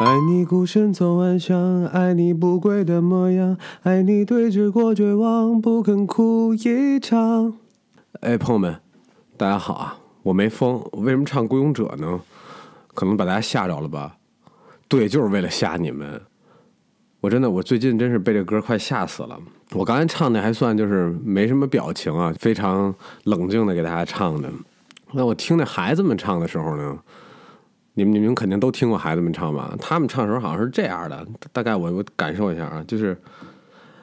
爱你孤身走暗巷，爱你不跪的模样，爱你对峙过绝望，不肯哭一场。哎，朋友们，大家好啊！我没疯，我为什么唱《孤勇者》呢？可能把大家吓着了吧？对，就是为了吓你们。我真的，我最近真是被这歌快吓死了。我刚才唱的还算就是没什么表情啊，非常冷静的给大家唱的。那我听那孩子们唱的时候呢？你们你们肯定都听过孩子们唱吧？他们唱的时候好像是这样的，大概我我感受一下啊，就是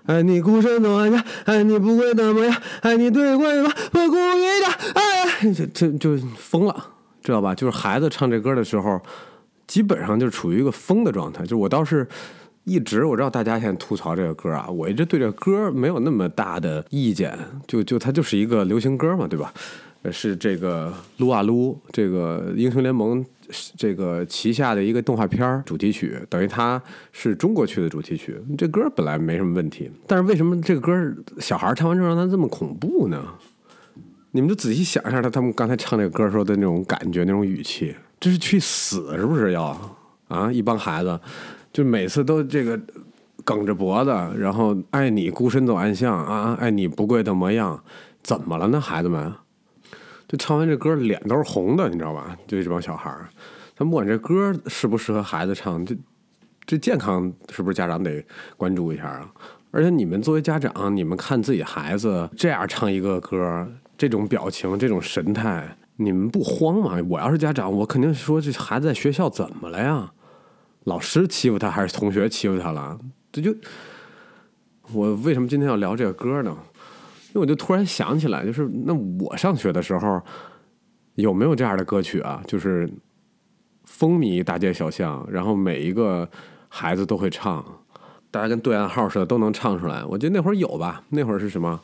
爱你孤身走暗巷，爱你不跪的模样，爱你对跪吧，不顾一场，哎，这这就疯了，知道吧？就是孩子唱这歌的时候，基本上就处于一个疯的状态。就我倒是一直我知道大家现在吐槽这个歌啊，我一直对这歌没有那么大的意见，就就它就是一个流行歌嘛，对吧？是这个撸啊撸，这个英雄联盟。这个旗下的一个动画片主题曲，等于它是中国区的主题曲。这歌本来没什么问题，但是为什么这个歌小孩唱完之后让他这么恐怖呢？你们就仔细想一下，他他们刚才唱这个歌时候的那种感觉、那种语气，这是去死是不是要啊？一帮孩子就每次都这个梗着脖子，然后爱你孤身走暗巷啊，爱你不跪的模样，怎么了呢，孩子们？就唱完这歌，脸都是红的，你知道吧？就这帮小孩儿，他不管这歌适不适合孩子唱，这这健康是不是家长得关注一下啊？而且你们作为家长，你们看自己孩子这样唱一个歌，这种表情、这种神态，你们不慌吗？我要是家长，我肯定说这孩子在学校怎么了呀？老师欺负他还是同学欺负他了？这就我为什么今天要聊这个歌呢？我就突然想起来，就是那我上学的时候有没有这样的歌曲啊？就是风靡大街小巷，然后每一个孩子都会唱，大家跟对暗号似的都能唱出来。我记得那会儿有吧？那会儿是什么？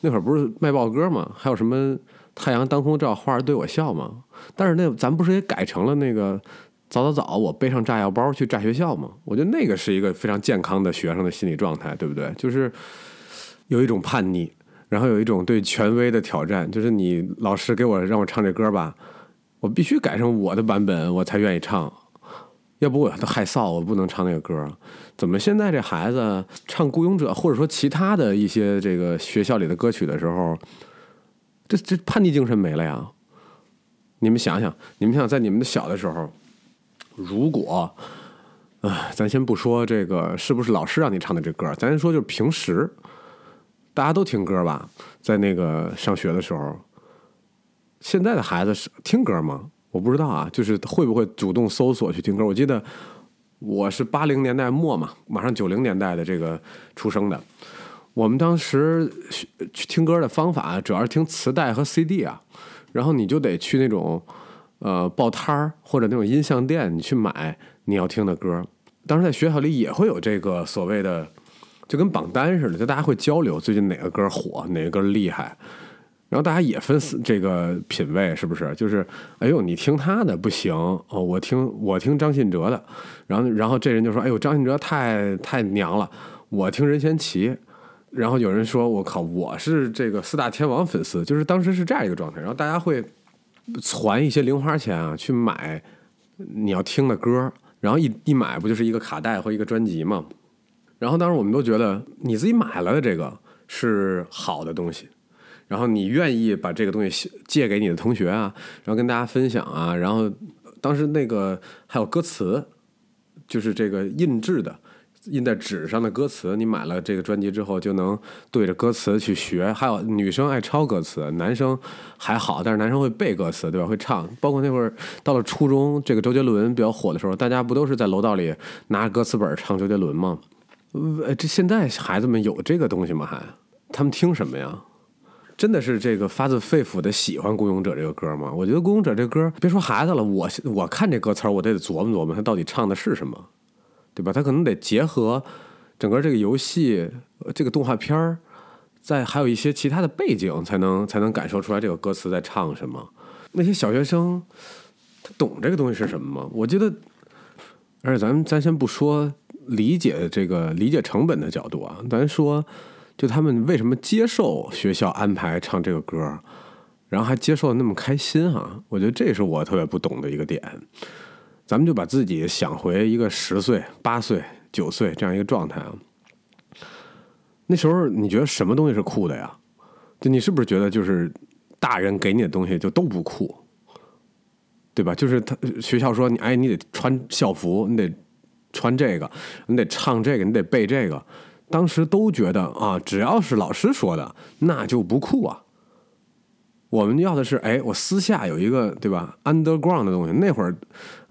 那会儿不是卖报歌吗？还有什么太阳当空照，花儿对我笑吗？但是那咱不是也改成了那个早早早，我背上炸药包去炸学校吗？我觉得那个是一个非常健康的学生的心理状态，对不对？就是有一种叛逆。然后有一种对权威的挑战，就是你老师给我让我唱这歌吧，我必须改成我的版本，我才愿意唱，要不我都害臊，我不能唱那个歌。怎么现在这孩子唱《孤勇者》或者说其他的一些这个学校里的歌曲的时候，这这叛逆精神没了呀？你们想想，你们想在你们的小的时候，如果，啊，咱先不说这个是不是老师让你唱的这歌，咱先说就是平时。大家都听歌吧，在那个上学的时候，现在的孩子是听歌吗？我不知道啊，就是会不会主动搜索去听歌？我记得我是八零年代末嘛，马上九零年代的这个出生的，我们当时去听歌的方法主要是听磁带和 CD 啊，然后你就得去那种呃报摊儿或者那种音像店，你去买你要听的歌。当时在学校里也会有这个所谓的。就跟榜单似的，就大家会交流最近哪个歌火，哪个歌厉害，然后大家也分这个品味，是不是？就是哎呦，你听他的不行哦，我听我听张信哲的，然后然后这人就说哎呦，张信哲太太娘了，我听任贤齐，然后有人说我靠，我是这个四大天王粉丝，就是当时是这样一个状态，然后大家会攒一些零花钱啊，去买你要听的歌，然后一一买不就是一个卡带或一个专辑吗？然后当时我们都觉得你自己买了的这个是好的东西，然后你愿意把这个东西借给你的同学啊，然后跟大家分享啊，然后当时那个还有歌词，就是这个印制的印在纸上的歌词，你买了这个专辑之后就能对着歌词去学。还有女生爱抄歌词，男生还好，但是男生会背歌词，对吧？会唱。包括那会儿到了初中，这个周杰伦比较火的时候，大家不都是在楼道里拿着歌词本唱周杰伦吗？呃，这现在孩子们有这个东西吗？还他们听什么呀？真的是这个发自肺腑的喜欢《孤勇者》这个歌吗？我觉得《孤勇者》这歌，别说孩子了，我我看这歌词我得琢磨琢磨，他到底唱的是什么，对吧？他可能得结合整个这个游戏、这个动画片儿，在还有一些其他的背景，才能才能感受出来这个歌词在唱什么。那些小学生他懂这个东西是什么吗？我觉得，而且咱咱先不说。理解这个理解成本的角度啊，咱说，就他们为什么接受学校安排唱这个歌，然后还接受的那么开心哈？我觉得这是我特别不懂的一个点。咱们就把自己想回一个十岁、八岁、九岁这样一个状态啊。那时候你觉得什么东西是酷的呀？就你是不是觉得就是大人给你的东西就都不酷，对吧？就是他学校说你哎，你得穿校服，你得穿这个，你得唱这个，你得背这个。当时都觉得啊，只要是老师说的，那就不酷啊。我们要的是哎，我私下有一个对吧？underground 的东西。那会儿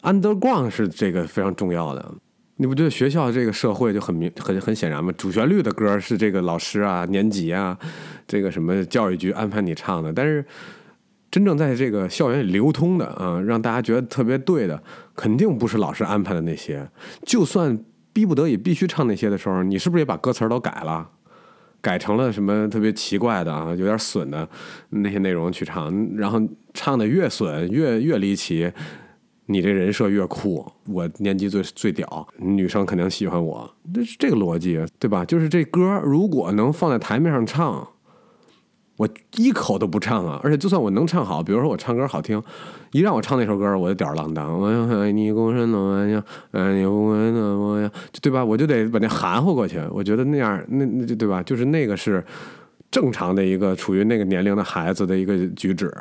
underground 是这个非常重要的。你不觉得学校这个社会就很明很很显然吗？主旋律的歌是这个老师啊、年级啊、这个什么教育局安排你唱的，但是真正在这个校园里流通的啊，让大家觉得特别对的，肯定不是老师安排的那些。就算逼不得已必须唱那些的时候，你是不是也把歌词都改了，改成了什么特别奇怪的啊、有点损的那些内容去唱？然后唱的越损越越离奇。你这人设越酷，我年级最最屌，女生肯定喜欢我，这是这个逻辑，对吧？就是这歌如果能放在台面上唱，我一口都不唱啊！而且就算我能唱好，比如说我唱歌好听，一让我唱那首歌，我就吊儿郎当，我爱你共生的模样，爱你不变的模样，对吧？我就得把那含糊过去。我觉得那样，那那就对吧？就是那个是正常的一个处于那个年龄的孩子的一个举止。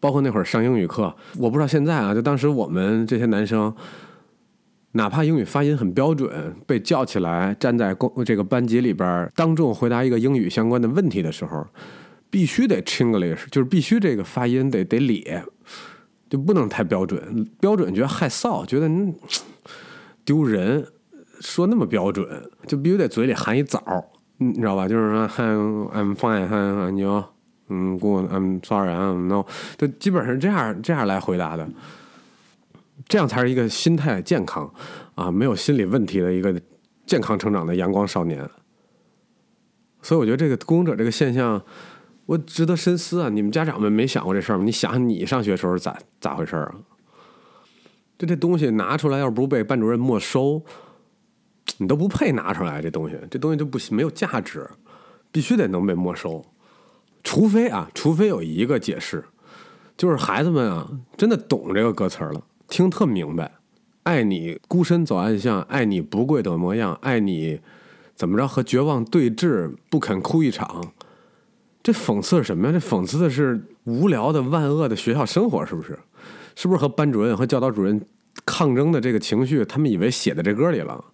包括那会儿上英语课，我不知道现在啊，就当时我们这些男生，哪怕英语发音很标准，被叫起来站在公这个班级里边当众回答一个英语相关的问题的时候，必须得 Chinglish，就是必须这个发音得得咧，就不能太标准，标准觉得害臊，觉得丢人，说那么标准，就必须得嘴里含一枣，你知道吧？就是说 I'm fine，你。嗯，good, I'm sorry, I'm no，就基本上这样这样来回答的，这样才是一个心态健康啊，没有心理问题的一个健康成长的阳光少年。所以我觉得这个孤勇者这个现象，我值得深思啊！你们家长们没想过这事儿吗？你想想你上学时候咋咋回事儿啊？就这东西拿出来，要不被班主任没收，你都不配拿出来。这东西，这东西就不没有价值，必须得能被没收。除非啊，除非有一个解释，就是孩子们啊，真的懂这个歌词了，听特明白。爱你孤身走暗巷，爱你不跪的模样，爱你怎么着和绝望对峙，不肯哭一场。这讽刺什么呀？这讽刺的是无聊的万恶的学校生活，是不是？是不是和班主任和教导主任抗争的这个情绪，他们以为写在这歌里了？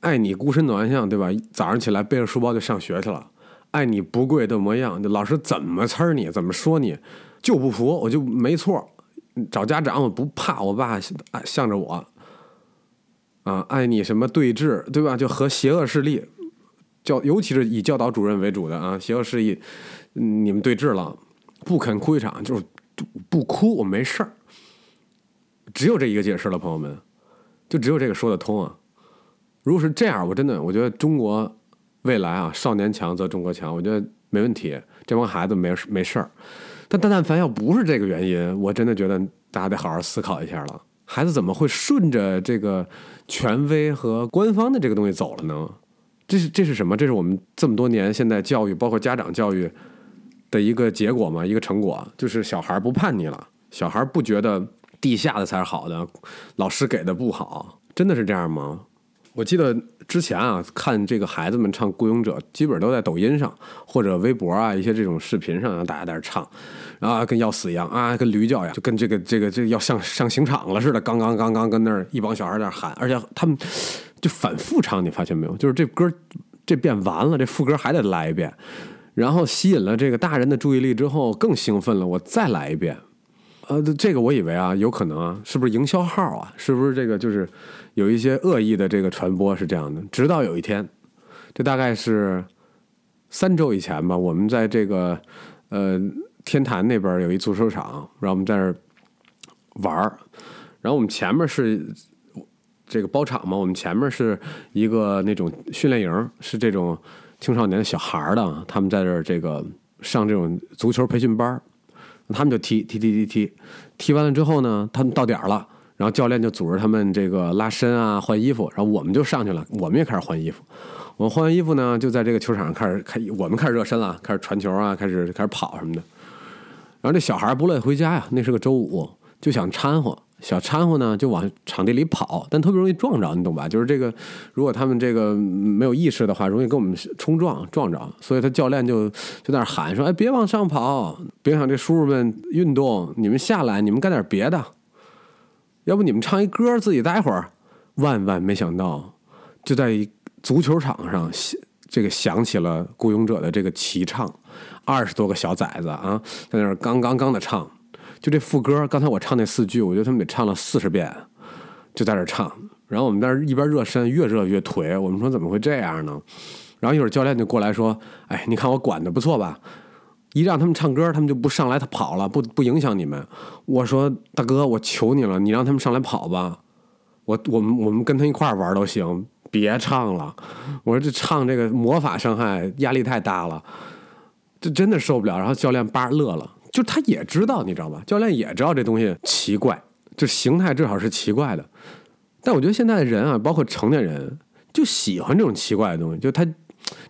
爱你孤身走暗巷，对吧？早上起来背着书包就上学去了。爱你不跪的模样，老师怎么呲你，怎么说你，就不服，我就没错。找家长我不怕，我爸向着我。啊，爱你什么对峙，对吧？就和邪恶势力教，尤其是以教导主任为主的啊，邪恶势力，你们对峙了，不肯哭一场，就是不哭，我没事儿。只有这一个解释了，朋友们，就只有这个说得通啊。如果是这样，我真的，我觉得中国。未来啊，少年强则中国强，我觉得没问题。这帮孩子没没事儿，但但但凡要不是这个原因，我真的觉得大家得好好思考一下了。孩子怎么会顺着这个权威和官方的这个东西走了呢？这是这是什么？这是我们这么多年现在教育，包括家长教育的一个结果吗？一个成果，就是小孩不叛逆了，小孩不觉得地下的才是好的，老师给的不好，真的是这样吗？我记得之前啊，看这个孩子们唱《孤勇者》，基本都在抖音上或者微博啊一些这种视频上，大家在那唱，啊，跟要死一样啊，跟驴叫一样，就跟这个这个这个要上上刑场了似的，刚刚刚刚跟那儿一帮小孩在那喊，而且他们就反复唱，你发现没有？就是这歌这遍完了，这副歌还得来一遍，然后吸引了这个大人的注意力之后，更兴奋了，我再来一遍。呃，这个我以为啊，有可能啊，是不是营销号啊？是不是这个就是有一些恶意的这个传播是这样的？直到有一天，这大概是三周以前吧，我们在这个呃天坛那边有一足球场，然后我们在那儿玩儿，然后我们前面是这个包场嘛，我们前面是一个那种训练营，是这种青少年小孩的，他们在这儿这个上这种足球培训班他们就踢踢踢踢踢，踢完了之后呢，他们到点儿了，然后教练就组织他们这个拉伸啊、换衣服，然后我们就上去了，我们也开始换衣服。我们换完衣服呢，就在这个球场上开始开，我们开始热身了，开始传球啊，开始开始跑什么的。然后这小孩不乐意回家呀，那是个周五，就想掺和，小掺和呢就往场地里跑，但特别容易撞着，你懂吧？就是这个，如果他们这个没有意识的话，容易跟我们冲撞撞着，所以他教练就就在那喊说：“哎，别往上跑，别想这叔叔们运动，你们下来，你们干点别的，要不你们唱一歌自己待会儿。”万万没想到，就在足球场上，这个响起了《孤勇者》的这个齐唱，二十多个小崽子啊，在那儿刚刚刚的唱。就这副歌，刚才我唱那四句，我觉得他们得唱了四十遍，就在这唱。然后我们在那一边热身，越热越颓。我们说怎么会这样呢？然后一会儿教练就过来说：“哎，你看我管的不错吧？一让他们唱歌，他们就不上来，他跑了，不不影响你们。”我说：“大哥，我求你了，你让他们上来跑吧。我我们我们跟他一块玩都行，别唱了。我说这唱这个魔法伤害压力太大了，这真的受不了。”然后教练叭乐了。就他也知道，你知道吧？教练也知道这东西奇怪，就形态至少是奇怪的。但我觉得现在的人啊，包括成年人，就喜欢这种奇怪的东西。就他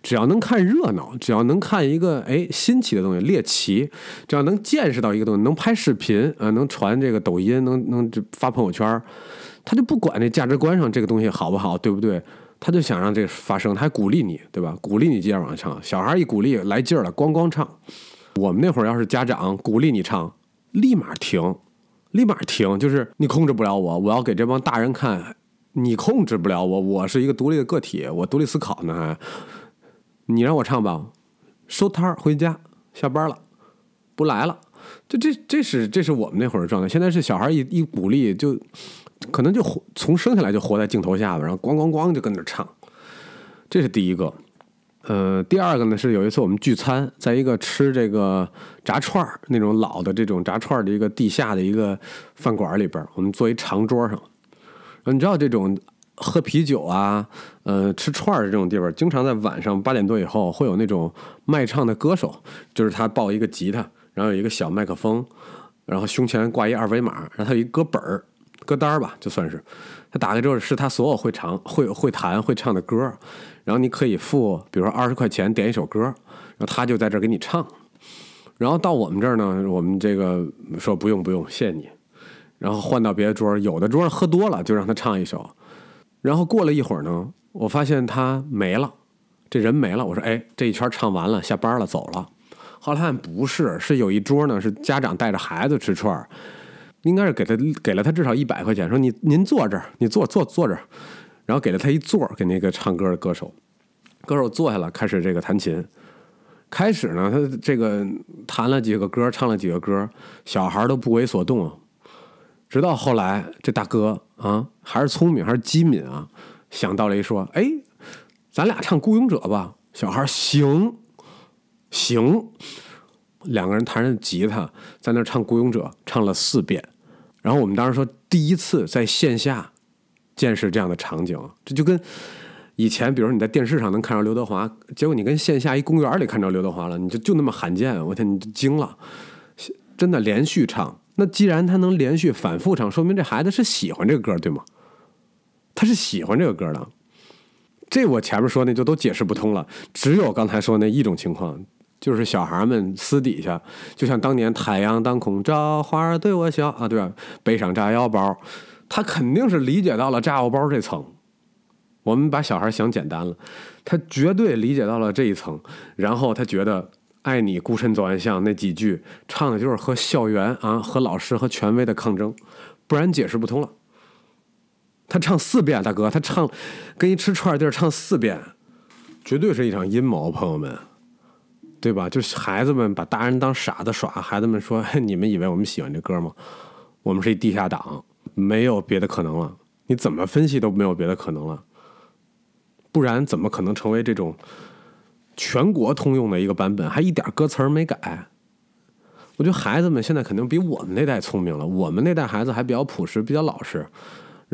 只要能看热闹，只要能看一个哎新奇的东西猎奇，只要能见识到一个东西，能拍视频啊，能传这个抖音，能能发朋友圈，他就不管这价值观上这个东西好不好，对不对？他就想让这发生，他还鼓励你，对吧？鼓励你接着往上唱。小孩一鼓励来劲儿了，咣咣唱。我们那会儿要是家长鼓励你唱，立马停，立马停，就是你控制不了我，我要给这帮大人看，你控制不了我，我是一个独立的个体，我独立思考呢还，你让我唱吧，收摊儿回家，下班了，不来了，就这这是这是我们那会儿的状态，现在是小孩一一鼓励就，可能就从生下来就活在镜头下边，然后咣咣咣就跟那唱，这是第一个。呃，第二个呢是有一次我们聚餐，在一个吃这个炸串儿那种老的这种炸串儿的一个地下的一个饭馆里边，我们坐一长桌上。你知道这种喝啤酒啊，呃，吃串儿这种地方，经常在晚上八点多以后会有那种卖唱的歌手，就是他抱一个吉他，然后有一个小麦克风，然后胸前挂一二维码，然后他有一歌本儿、歌单儿吧，就算是他打开之后是他所有会唱、会会弹、会唱的歌。然后你可以付，比如说二十块钱点一首歌，然后他就在这儿给你唱。然后到我们这儿呢，我们这个说不用不用，谢谢你。然后换到别的桌，有的桌喝多了就让他唱一首。然后过了一会儿呢，我发现他没了，这人没了。我说哎，这一圈唱完了，下班了，走了。后来发现不是，是有一桌呢，是家长带着孩子吃串儿，应该是给他给了他至少一百块钱，说你您坐这儿，你坐坐坐这儿。然后给了他一座给那个唱歌的歌手，歌手坐下了，开始这个弹琴。开始呢，他这个弹了几个歌，唱了几个歌，小孩都不为所动。直到后来，这大哥啊，还是聪明，还是机敏啊，想到了一说：“哎，咱俩唱《孤勇者》吧。”小孩行行，两个人弹着吉他在那唱《孤勇者》，唱了四遍。然后我们当时说，第一次在线下。见识这样的场景，这就跟以前，比如你在电视上能看到刘德华，结果你跟线下一公园里看着刘德华了，你就就那么罕见，我天，你就惊了，真的连续唱。那既然他能连续反复唱，说明这孩子是喜欢这个歌，对吗？他是喜欢这个歌的。这我前面说那就都解释不通了，只有刚才说那一种情况，就是小孩们私底下，就像当年太阳当空照，花儿对我笑啊，对吧？背上炸药包。他肯定是理解到了炸药包这层，我们把小孩想简单了，他绝对理解到了这一层，然后他觉得“爱你孤身走暗巷”那几句唱的就是和校园啊、和老师和权威的抗争，不然解释不通了。他唱四遍，大哥，他唱跟一吃串地儿唱四遍，绝对是一场阴谋，朋友们，对吧？就是孩子们把大人当傻子耍，孩子们说：“ 你们以为我们喜欢这歌吗？我们是一地下党。”没有别的可能了，你怎么分析都没有别的可能了，不然怎么可能成为这种全国通用的一个版本，还一点歌词儿没改？我觉得孩子们现在肯定比我们那代聪明了，我们那代孩子还比较朴实、比较老实，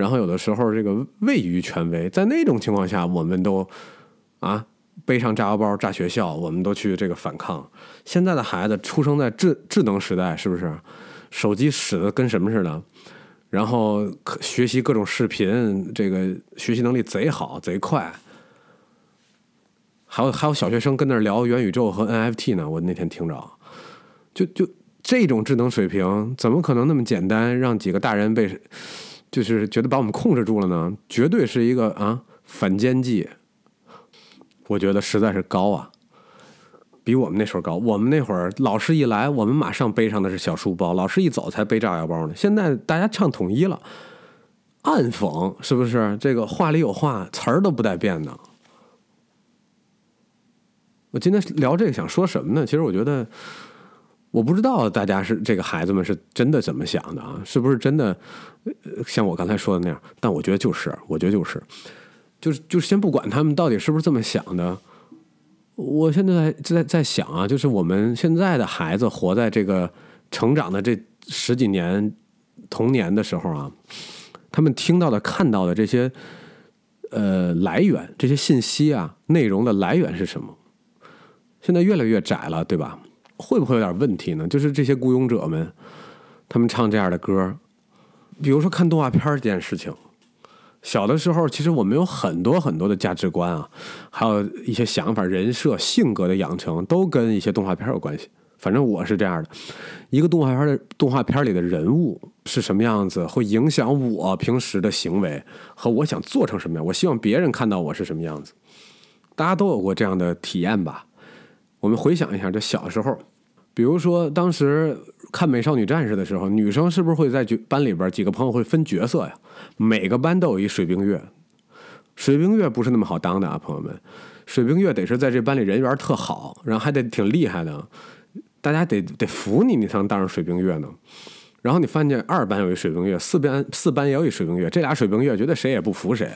然后有的时候这个畏于权威，在那种情况下，我们都啊背上炸药包炸学校，我们都去这个反抗。现在的孩子出生在智智能时代，是不是？手机使的跟什么似的？然后学习各种视频，这个学习能力贼好贼快。还有还有小学生跟那儿聊元宇宙和 NFT 呢，我那天听着，就就这种智能水平怎么可能那么简单让几个大人被就是觉得把我们控制住了呢？绝对是一个啊反间计，我觉得实在是高啊，比我们那时候高。我们那会儿老师一来，我们马上背上的是小书包，老师一走才背炸药包呢。现在大家唱统一了，暗讽是不是？这个话里有话，词儿都不带变的。我今天聊这个想说什么呢？其实我觉得。我不知道大家是这个孩子们是真的怎么想的啊？是不是真的像我刚才说的那样？但我觉得就是，我觉得就是，就是就是先不管他们到底是不是这么想的。我现在在在想啊，就是我们现在的孩子活在这个成长的这十几年童年的时候啊，他们听到的、看到的这些呃来源，这些信息啊内容的来源是什么？现在越来越窄了，对吧？会不会有点问题呢？就是这些雇佣者们，他们唱这样的歌，比如说看动画片这件事情。小的时候，其实我们有很多很多的价值观啊，还有一些想法、人设、性格的养成，都跟一些动画片有关系。反正我是这样的，一个动画片的动画片里的人物是什么样子，会影响我平时的行为和我想做成什么样。我希望别人看到我是什么样子。大家都有过这样的体验吧？我们回想一下，这小时候。比如说，当时看《美少女战士》的时候，女生是不是会在班里边几个朋友会分角色呀？每个班都有一水冰月，水冰月不是那么好当的啊，朋友们。水冰月得是在这班里人缘特好，然后还得挺厉害的，大家得得服你，你才能当上水冰月呢。然后你发现二班有一水冰月，四班四班也有一水冰月，这俩水冰月觉得谁也不服谁。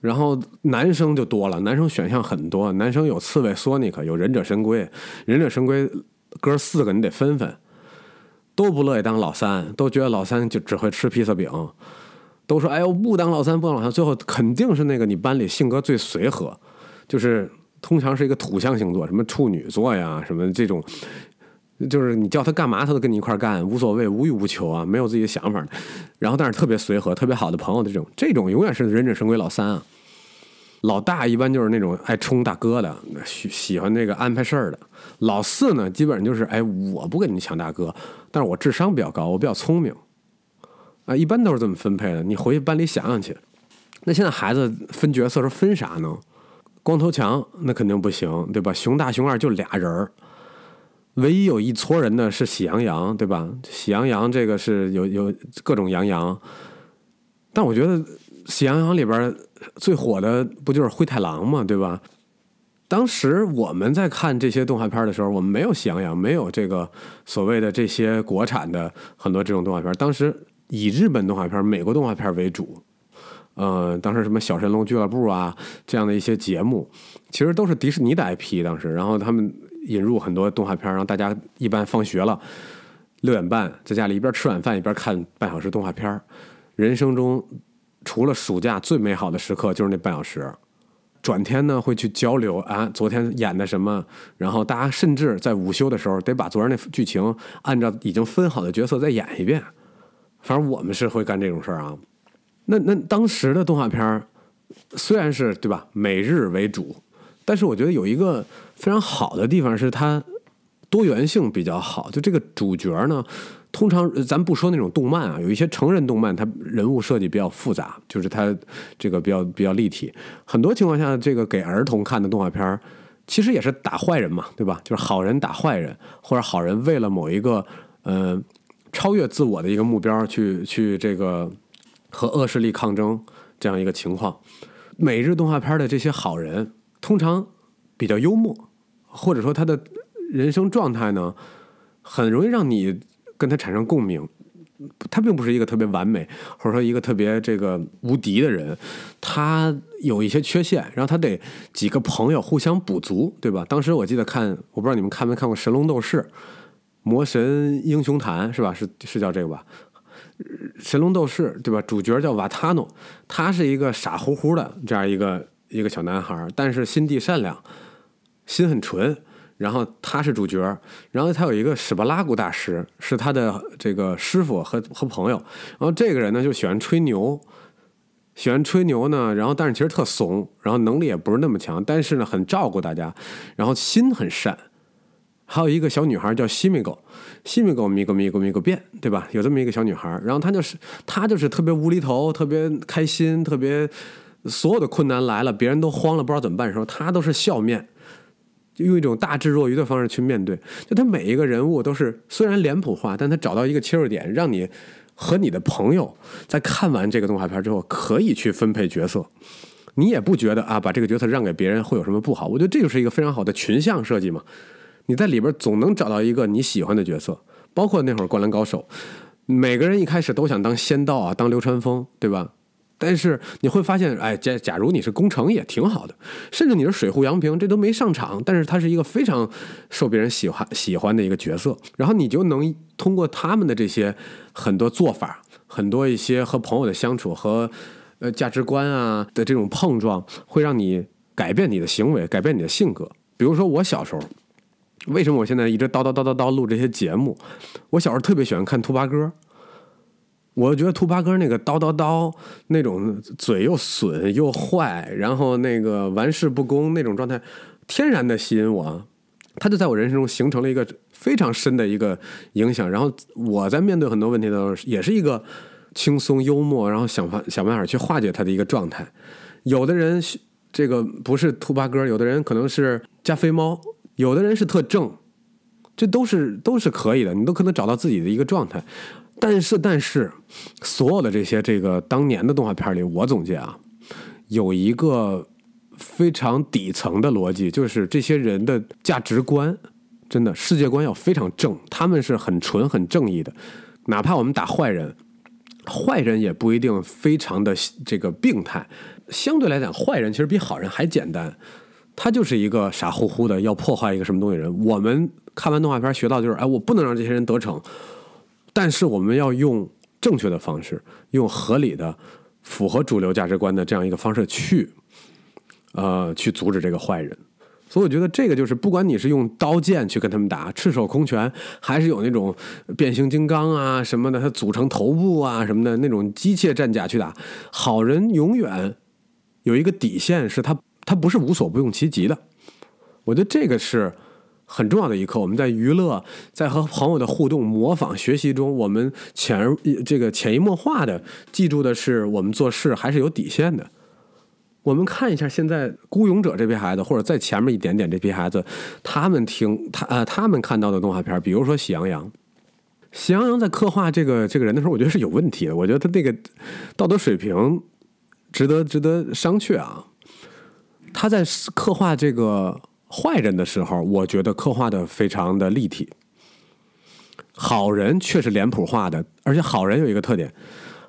然后男生就多了，男生选项很多，男生有刺猬索尼克，有忍者神龟，忍者神龟。哥四个你得分分，都不乐意当老三，都觉得老三就只会吃披萨饼，都说哎呦不当老三不当老三，最后肯定是那个你班里性格最随和，就是通常是一个土象星座，什么处女座呀，什么这种，就是你叫他干嘛他都跟你一块干，无所谓无欲无求啊，没有自己的想法，然后但是特别随和，特别好的朋友的这种，这种永远是忍者神龟老三啊。老大一般就是那种爱冲大哥的，喜喜欢那个安排事儿的。老四呢，基本上就是哎，我不跟你抢大哥，但是我智商比较高，我比较聪明，啊，一般都是这么分配的。你回去班里想想去。那现在孩子分角色是分啥呢？光头强那肯定不行，对吧？熊大熊二就俩人儿，唯一有一撮人的是喜羊羊，对吧？喜羊羊这个是有有各种羊羊，但我觉得喜羊羊里边。最火的不就是灰太狼嘛，对吧？当时我们在看这些动画片的时候，我们没有喜羊羊，没有这个所谓的这些国产的很多这种动画片。当时以日本动画片、美国动画片为主。呃，当时什么小神龙俱乐部啊这样的一些节目，其实都是迪士尼的 IP。当时，然后他们引入很多动画片，让大家一般放学了六点半在家里一边吃晚饭一边看半小时动画片。人生中。除了暑假最美好的时刻就是那半小时，转天呢会去交流啊，昨天演的什么，然后大家甚至在午休的时候得把昨天那剧情按照已经分好的角色再演一遍。反正我们是会干这种事儿啊。那那当时的动画片虽然是对吧，美日为主，但是我觉得有一个非常好的地方是它多元性比较好，就这个主角呢。通常咱不说那种动漫啊，有一些成人动漫，它人物设计比较复杂，就是它这个比较比较立体。很多情况下，这个给儿童看的动画片其实也是打坏人嘛，对吧？就是好人打坏人，或者好人为了某一个呃超越自我的一个目标，去去这个和恶势力抗争这样一个情况。每日动画片的这些好人，通常比较幽默，或者说他的人生状态呢，很容易让你。跟他产生共鸣，他并不是一个特别完美，或者说一个特别这个无敌的人，他有一些缺陷，然后他得几个朋友互相补足，对吧？当时我记得看，我不知道你们看没看过《神龙斗士》《魔神英雄坛》，是吧？是是叫这个吧？《神龙斗士》对吧？主角叫瓦塔诺，他是一个傻乎乎的这样一个一个小男孩，但是心地善良，心很纯。然后他是主角，然后他有一个史巴拉古大师，是他的这个师傅和和朋友。然后这个人呢就喜欢吹牛，喜欢吹牛呢，然后但是其实特怂，然后能力也不是那么强，但是呢很照顾大家，然后心很善，还有一个小女孩叫西米狗，西米狗咪狗咪狗咪狗变，对吧？有这么一个小女孩，然后她就是她就是特别无厘头，特别开心，特别所有的困难来了，别人都慌了，不知道怎么办的时候，她都是笑面，用一种大智若愚的方式去面对。就他每一个人物都是虽然脸谱化，但他找到一个切入点，让你和你的朋友在看完这个动画片之后，可以去分配角色。你也不觉得啊，把这个角色让给别人会有什么不好？我觉得这就是一个非常好的群像设计嘛。你在里边总能找到一个你喜欢的角色，包括那会儿《灌篮高手》，每个人一开始都想当仙道啊，当流川枫，对吧？但是你会发现，哎，假假如你是宫城也挺好的，甚至你是水户洋平，这都没上场，但是他是一个非常受别人喜欢喜欢的一个角色，然后你就能通过他们的这些很多做法，很多一些和朋友的相处和呃价值观啊的这种碰撞，会让你改变你的行为，改变你的性格。比如说我小时候。为什么我现在一直叨叨叨叨叨录这些节目？我小时候特别喜欢看兔八哥，我觉得兔八哥那个叨叨叨那种嘴又损又坏，然后那个玩世不恭那种状态，天然的吸引我，他就在我人生中形成了一个非常深的一个影响。然后我在面对很多问题的时候，也是一个轻松幽默，然后想法想办法去化解他的一个状态。有的人这个不是兔八哥，有的人可能是加菲猫。有的人是特正，这都是都是可以的，你都可能找到自己的一个状态。但是，但是，所有的这些这个当年的动画片里，我总结啊，有一个非常底层的逻辑，就是这些人的价值观，真的世界观要非常正，他们是很纯很正义的。哪怕我们打坏人，坏人也不一定非常的这个病态。相对来讲，坏人其实比好人还简单。他就是一个傻乎乎的要破坏一个什么东西人。我们看完动画片学到就是，哎，我不能让这些人得逞，但是我们要用正确的方式，用合理的、符合主流价值观的这样一个方式去，呃，去阻止这个坏人。所以我觉得这个就是，不管你是用刀剑去跟他们打，赤手空拳，还是有那种变形金刚啊什么的，它组成头部啊什么的那种机械战甲去打，好人永远有一个底线，是他。他不是无所不用其极的，我觉得这个是很重要的一课。我们在娱乐、在和朋友的互动、模仿、学习中，我们潜而这个潜移默化的记住的是，我们做事还是有底线的。我们看一下现在孤勇者这批孩子，或者在前面一点点这批孩子，他们听他呃他们看到的动画片，比如说《喜羊羊》，《喜羊羊》在刻画这个这个人的时候，我觉得是有问题的。我觉得他那个道德水平值得值得商榷啊。他在刻画这个坏人的时候，我觉得刻画的非常的立体。好人却是脸谱化的，而且好人有一个特点，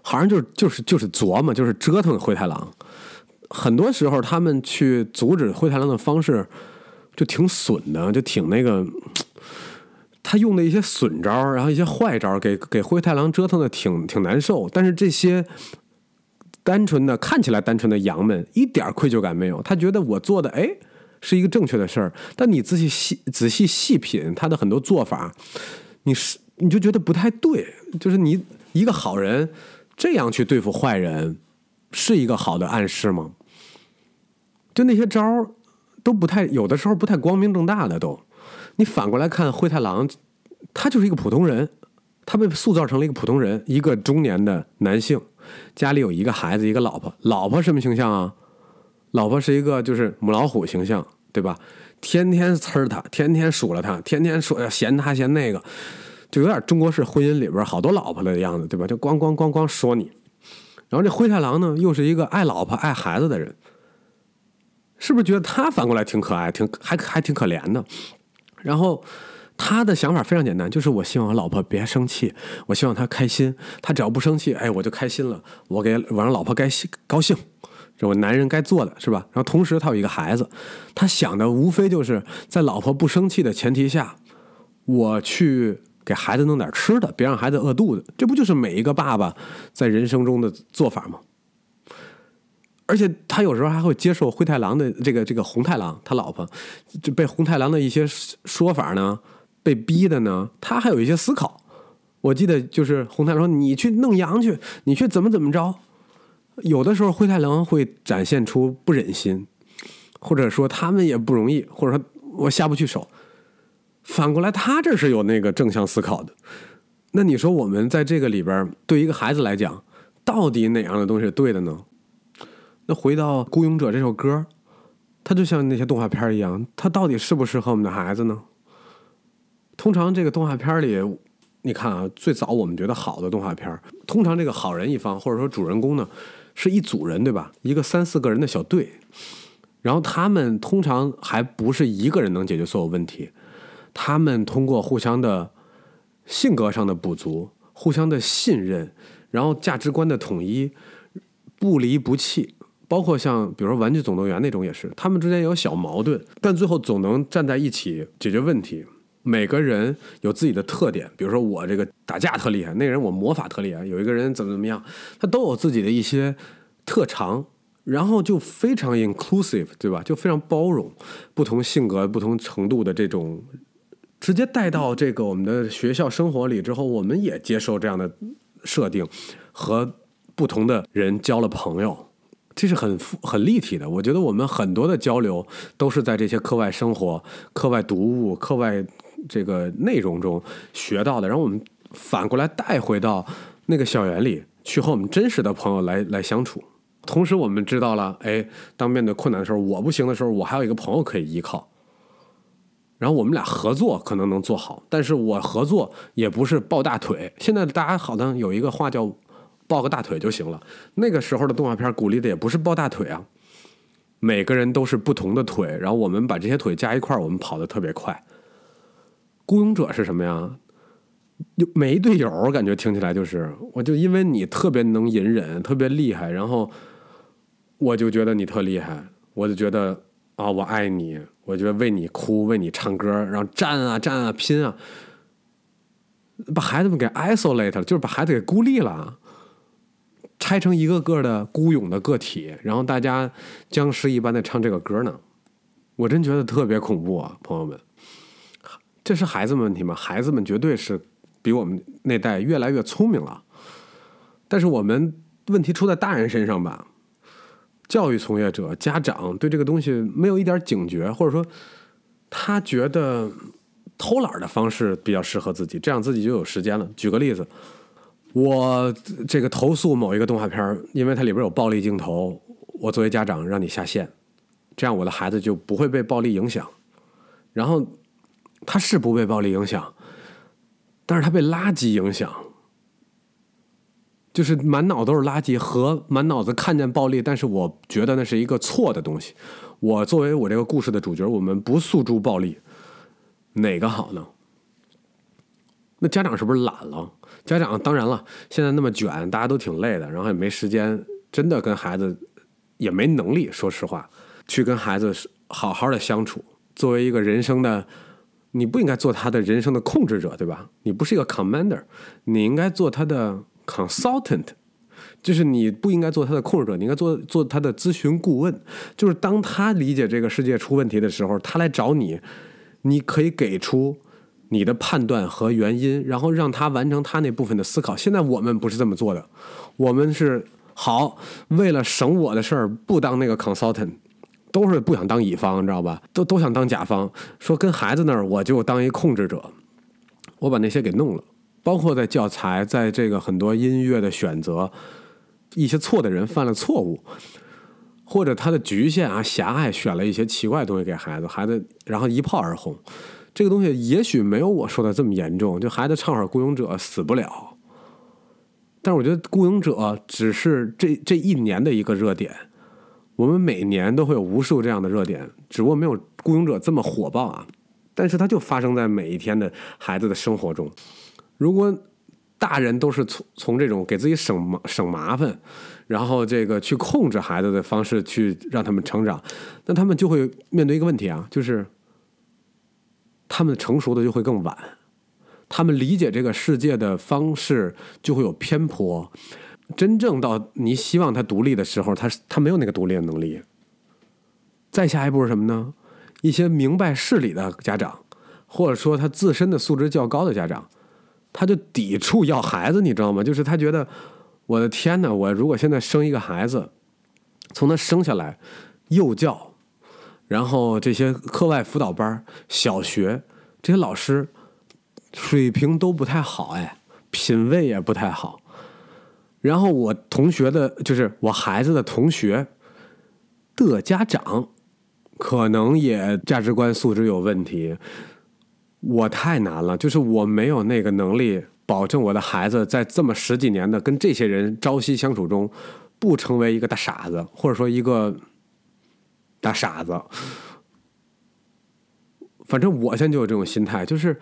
好人就是就是就是琢磨，就是折腾灰太狼。很多时候，他们去阻止灰太狼的方式就挺损的，就挺那个。他用的一些损招，然后一些坏招，给给灰太狼折腾的挺挺难受。但是这些。单纯的看起来单纯的羊们一点愧疚感没有，他觉得我做的哎是一个正确的事儿。但你仔细细仔细细品他的很多做法，你是你就觉得不太对。就是你一个好人这样去对付坏人，是一个好的暗示吗？就那些招儿都不太，有的时候不太光明正大的都。你反过来看灰太狼，他就是一个普通人，他被塑造成了一个普通人，一个中年的男性。家里有一个孩子，一个老婆。老婆什么形象啊？老婆是一个就是母老虎形象，对吧？天天呲他，天天数了他，天天说嫌他嫌那个，就有点中国式婚姻里边好多老婆的样子，对吧？就咣咣咣咣说你。然后这灰太狼呢，又是一个爱老婆爱孩子的人，是不是觉得他反过来挺可爱，挺还还挺可怜的？然后。他的想法非常简单，就是我希望我老婆别生气，我希望她开心。她只要不生气，哎，我就开心了。我给我让老婆该高兴，这我男人该做的是吧？然后同时他有一个孩子，他想的无非就是在老婆不生气的前提下，我去给孩子弄点吃的，别让孩子饿肚子。这不就是每一个爸爸在人生中的做法吗？而且他有时候还会接受灰太狼的这个这个红太狼他老婆就被红太狼的一些说法呢。被逼的呢，他还有一些思考。我记得就是红太狼说：“你去弄羊去，你去怎么怎么着。”有的时候灰太狼会展现出不忍心，或者说他们也不容易，或者说我下不去手。反过来，他这是有那个正向思考的。那你说，我们在这个里边，对一个孩子来讲，到底哪样的东西对的呢？那回到《孤勇者》这首歌，它就像那些动画片一样，它到底适不适合我们的孩子呢？通常这个动画片里，你看啊，最早我们觉得好的动画片，通常这个好人一方或者说主人公呢，是一组人，对吧？一个三四个人的小队，然后他们通常还不是一个人能解决所有问题，他们通过互相的性格上的补足、互相的信任，然后价值观的统一，不离不弃。包括像比如说《玩具总动员》那种也是，他们之间有小矛盾，但最后总能站在一起解决问题。每个人有自己的特点，比如说我这个打架特厉害，那人我魔法特厉害，有一个人怎么怎么样，他都有自己的一些特长，然后就非常 inclusive，对吧？就非常包容不同性格、不同程度的这种，直接带到这个我们的学校生活里之后，我们也接受这样的设定，和不同的人交了朋友。这是很很立体的，我觉得我们很多的交流都是在这些课外生活、课外读物、课外这个内容中学到的，然后我们反过来带回到那个校园里去和我们真实的朋友来来相处。同时，我们知道了，哎，当面对困难的时候，我不行的时候，我还有一个朋友可以依靠。然后我们俩合作可能能做好，但是我合作也不是抱大腿。现在大家好像有一个话叫。抱个大腿就行了。那个时候的动画片鼓励的也不是抱大腿啊，每个人都是不同的腿，然后我们把这些腿加一块我们跑得特别快。孤勇者是什么呀？就没队友，感觉听起来就是，我就因为你特别能隐忍，特别厉害，然后我就觉得你特厉害，我就觉得啊，我爱你，我觉得为你哭，为你唱歌，然后战啊战啊拼啊，把孩子们给 isolate 了，就是把孩子给孤立了。拆成一个个的孤勇的个体，然后大家僵尸一般的唱这个歌呢，我真觉得特别恐怖啊，朋友们，这是孩子们问题吗？孩子们绝对是比我们那代越来越聪明了，但是我们问题出在大人身上吧？教育从业者、家长对这个东西没有一点警觉，或者说他觉得偷懒的方式比较适合自己，这样自己就有时间了。举个例子。我这个投诉某一个动画片因为它里边有暴力镜头，我作为家长让你下线，这样我的孩子就不会被暴力影响。然后他是不被暴力影响，但是他被垃圾影响，就是满脑都是垃圾和满脑子看见暴力，但是我觉得那是一个错的东西。我作为我这个故事的主角，我们不诉诸暴力，哪个好呢？那家长是不是懒了？家长当然了，现在那么卷，大家都挺累的，然后也没时间，真的跟孩子也没能力，说实话，去跟孩子好好的相处。作为一个人生的，你不应该做他的人生的控制者，对吧？你不是一个 commander，你应该做他的 consultant，就是你不应该做他的控制者，你应该做做他的咨询顾问。就是当他理解这个世界出问题的时候，他来找你，你可以给出。你的判断和原因，然后让他完成他那部分的思考。现在我们不是这么做的，我们是好为了省我的事儿，不当那个 consultant，都是不想当乙方，你知道吧？都都想当甲方。说跟孩子那儿，我就当一控制者，我把那些给弄了，包括在教材，在这个很多音乐的选择，一些错的人犯了错误，或者他的局限啊狭隘，选了一些奇怪的东西给孩子，孩子然后一炮而红。这个东西也许没有我说的这么严重，就孩子唱会儿《孤勇者》死不了。但是我觉得《孤勇者》只是这这一年的一个热点，我们每年都会有无数这样的热点，只不过没有《孤勇者》这么火爆啊。但是它就发生在每一天的孩子的生活中。如果大人都是从从这种给自己省麻省麻烦，然后这个去控制孩子的方式去让他们成长，那他们就会面对一个问题啊，就是。他们成熟的就会更晚，他们理解这个世界的方式就会有偏颇。真正到你希望他独立的时候，他他没有那个独立的能力。再下一步是什么呢？一些明白事理的家长，或者说他自身的素质较高的家长，他就抵触要孩子，你知道吗？就是他觉得，我的天哪！我如果现在生一个孩子，从他生下来，幼教。然后这些课外辅导班、小学这些老师水平都不太好，哎，品味也不太好。然后我同学的，就是我孩子的同学的家长，可能也价值观素质有问题。我太难了，就是我没有那个能力保证我的孩子在这么十几年的跟这些人朝夕相处中，不成为一个大傻子，或者说一个大傻子。反正我现在就有这种心态，就是。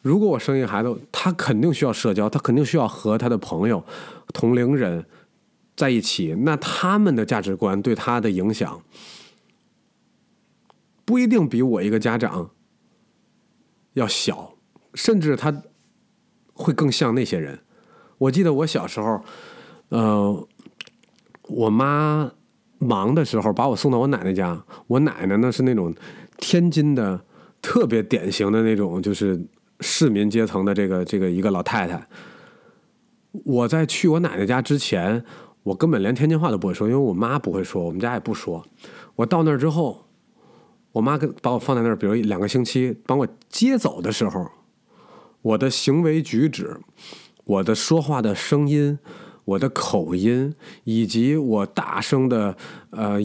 如果我生一个孩子，他肯定需要社交，他肯定需要和他的朋友、同龄人在一起。那他们的价值观对他的影响，不一定比我一个家长要小，甚至他会更像那些人。我记得我小时候，呃，我妈忙的时候把我送到我奶奶家，我奶奶呢是那种天津的特别典型的那种，就是。市民阶层的这个这个一个老太太，我在去我奶奶家之前，我根本连天津话都不会说，因为我妈不会说，我们家也不说。我到那儿之后，我妈跟把我放在那儿，比如两个星期，把我接走的时候，我的行为举止、我的说话的声音、我的口音，以及我大声的呃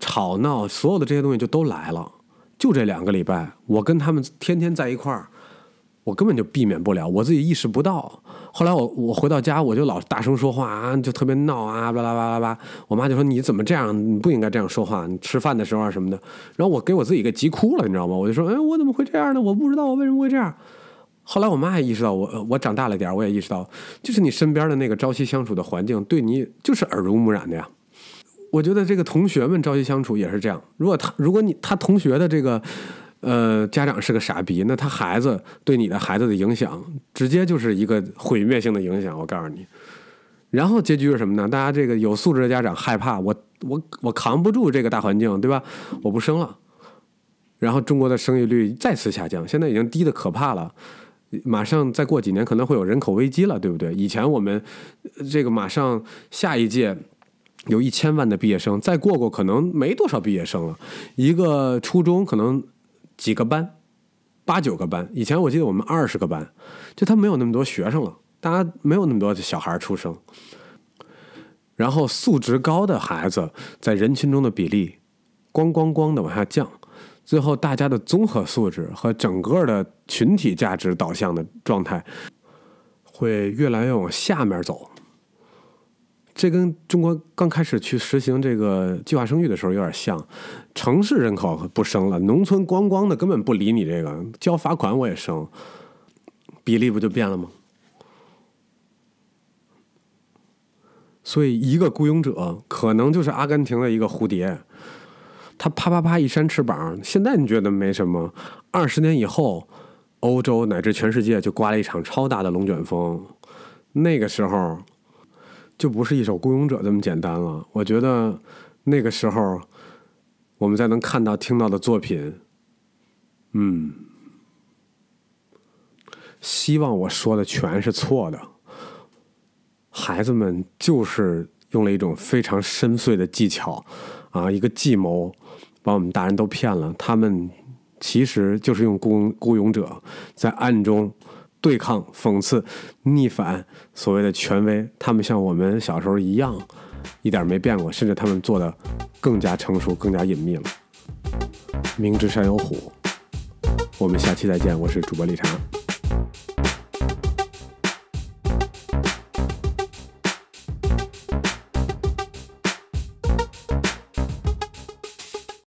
吵闹，所有的这些东西就都来了。就这两个礼拜，我跟他们天天在一块儿。我根本就避免不了，我自己意识不到。后来我我回到家，我就老大声说话啊，就特别闹啊，巴拉巴拉巴。我妈就说：“你怎么这样？你不应该这样说话。你吃饭的时候啊什么的。”然后我给我自己给急哭了，你知道吗？我就说：“哎，我怎么会这样呢？我不知道我为什么会这样。”后来我妈也意识到，我我长大了点我也意识到，就是你身边的那个朝夕相处的环境，对你就是耳濡目染的呀。我觉得这个同学们朝夕相处也是这样。如果他如果你他同学的这个。呃，家长是个傻逼，那他孩子对你的孩子的影响，直接就是一个毁灭性的影响。我告诉你，然后结局是什么呢？大家这个有素质的家长害怕，我我我扛不住这个大环境，对吧？我不生了，然后中国的生育率再次下降，现在已经低的可怕了。马上再过几年可能会有人口危机了，对不对？以前我们这个马上下一届有一千万的毕业生，再过过可能没多少毕业生了，一个初中可能。几个班，八九个班。以前我记得我们二十个班，就他没有那么多学生了，大家没有那么多小孩出生。然后素质高的孩子在人群中的比例，咣咣咣的往下降，最后大家的综合素质和整个的群体价值导向的状态，会越来越往下面走。这跟中国刚开始去实行这个计划生育的时候有点像，城市人口不生了，农村光光的根本不理你这个，交罚款我也生，比例不就变了吗？所以一个雇佣者可能就是阿根廷的一个蝴蝶，他啪啪啪一扇翅膀，现在你觉得没什么，二十年以后，欧洲乃至全世界就刮了一场超大的龙卷风，那个时候。就不是一首《孤勇者》这么简单了。我觉得那个时候，我们在能看到、听到的作品，嗯，希望我说的全是错的。孩子们就是用了一种非常深邃的技巧，啊，一个计谋，把我们大人都骗了。他们其实就是用孤孤勇者在暗中。对抗、讽刺、逆反，所谓的权威，他们像我们小时候一样，一点没变过，甚至他们做的更加成熟、更加隐秘了。明知山有虎，我们下期再见。我是主播李茶。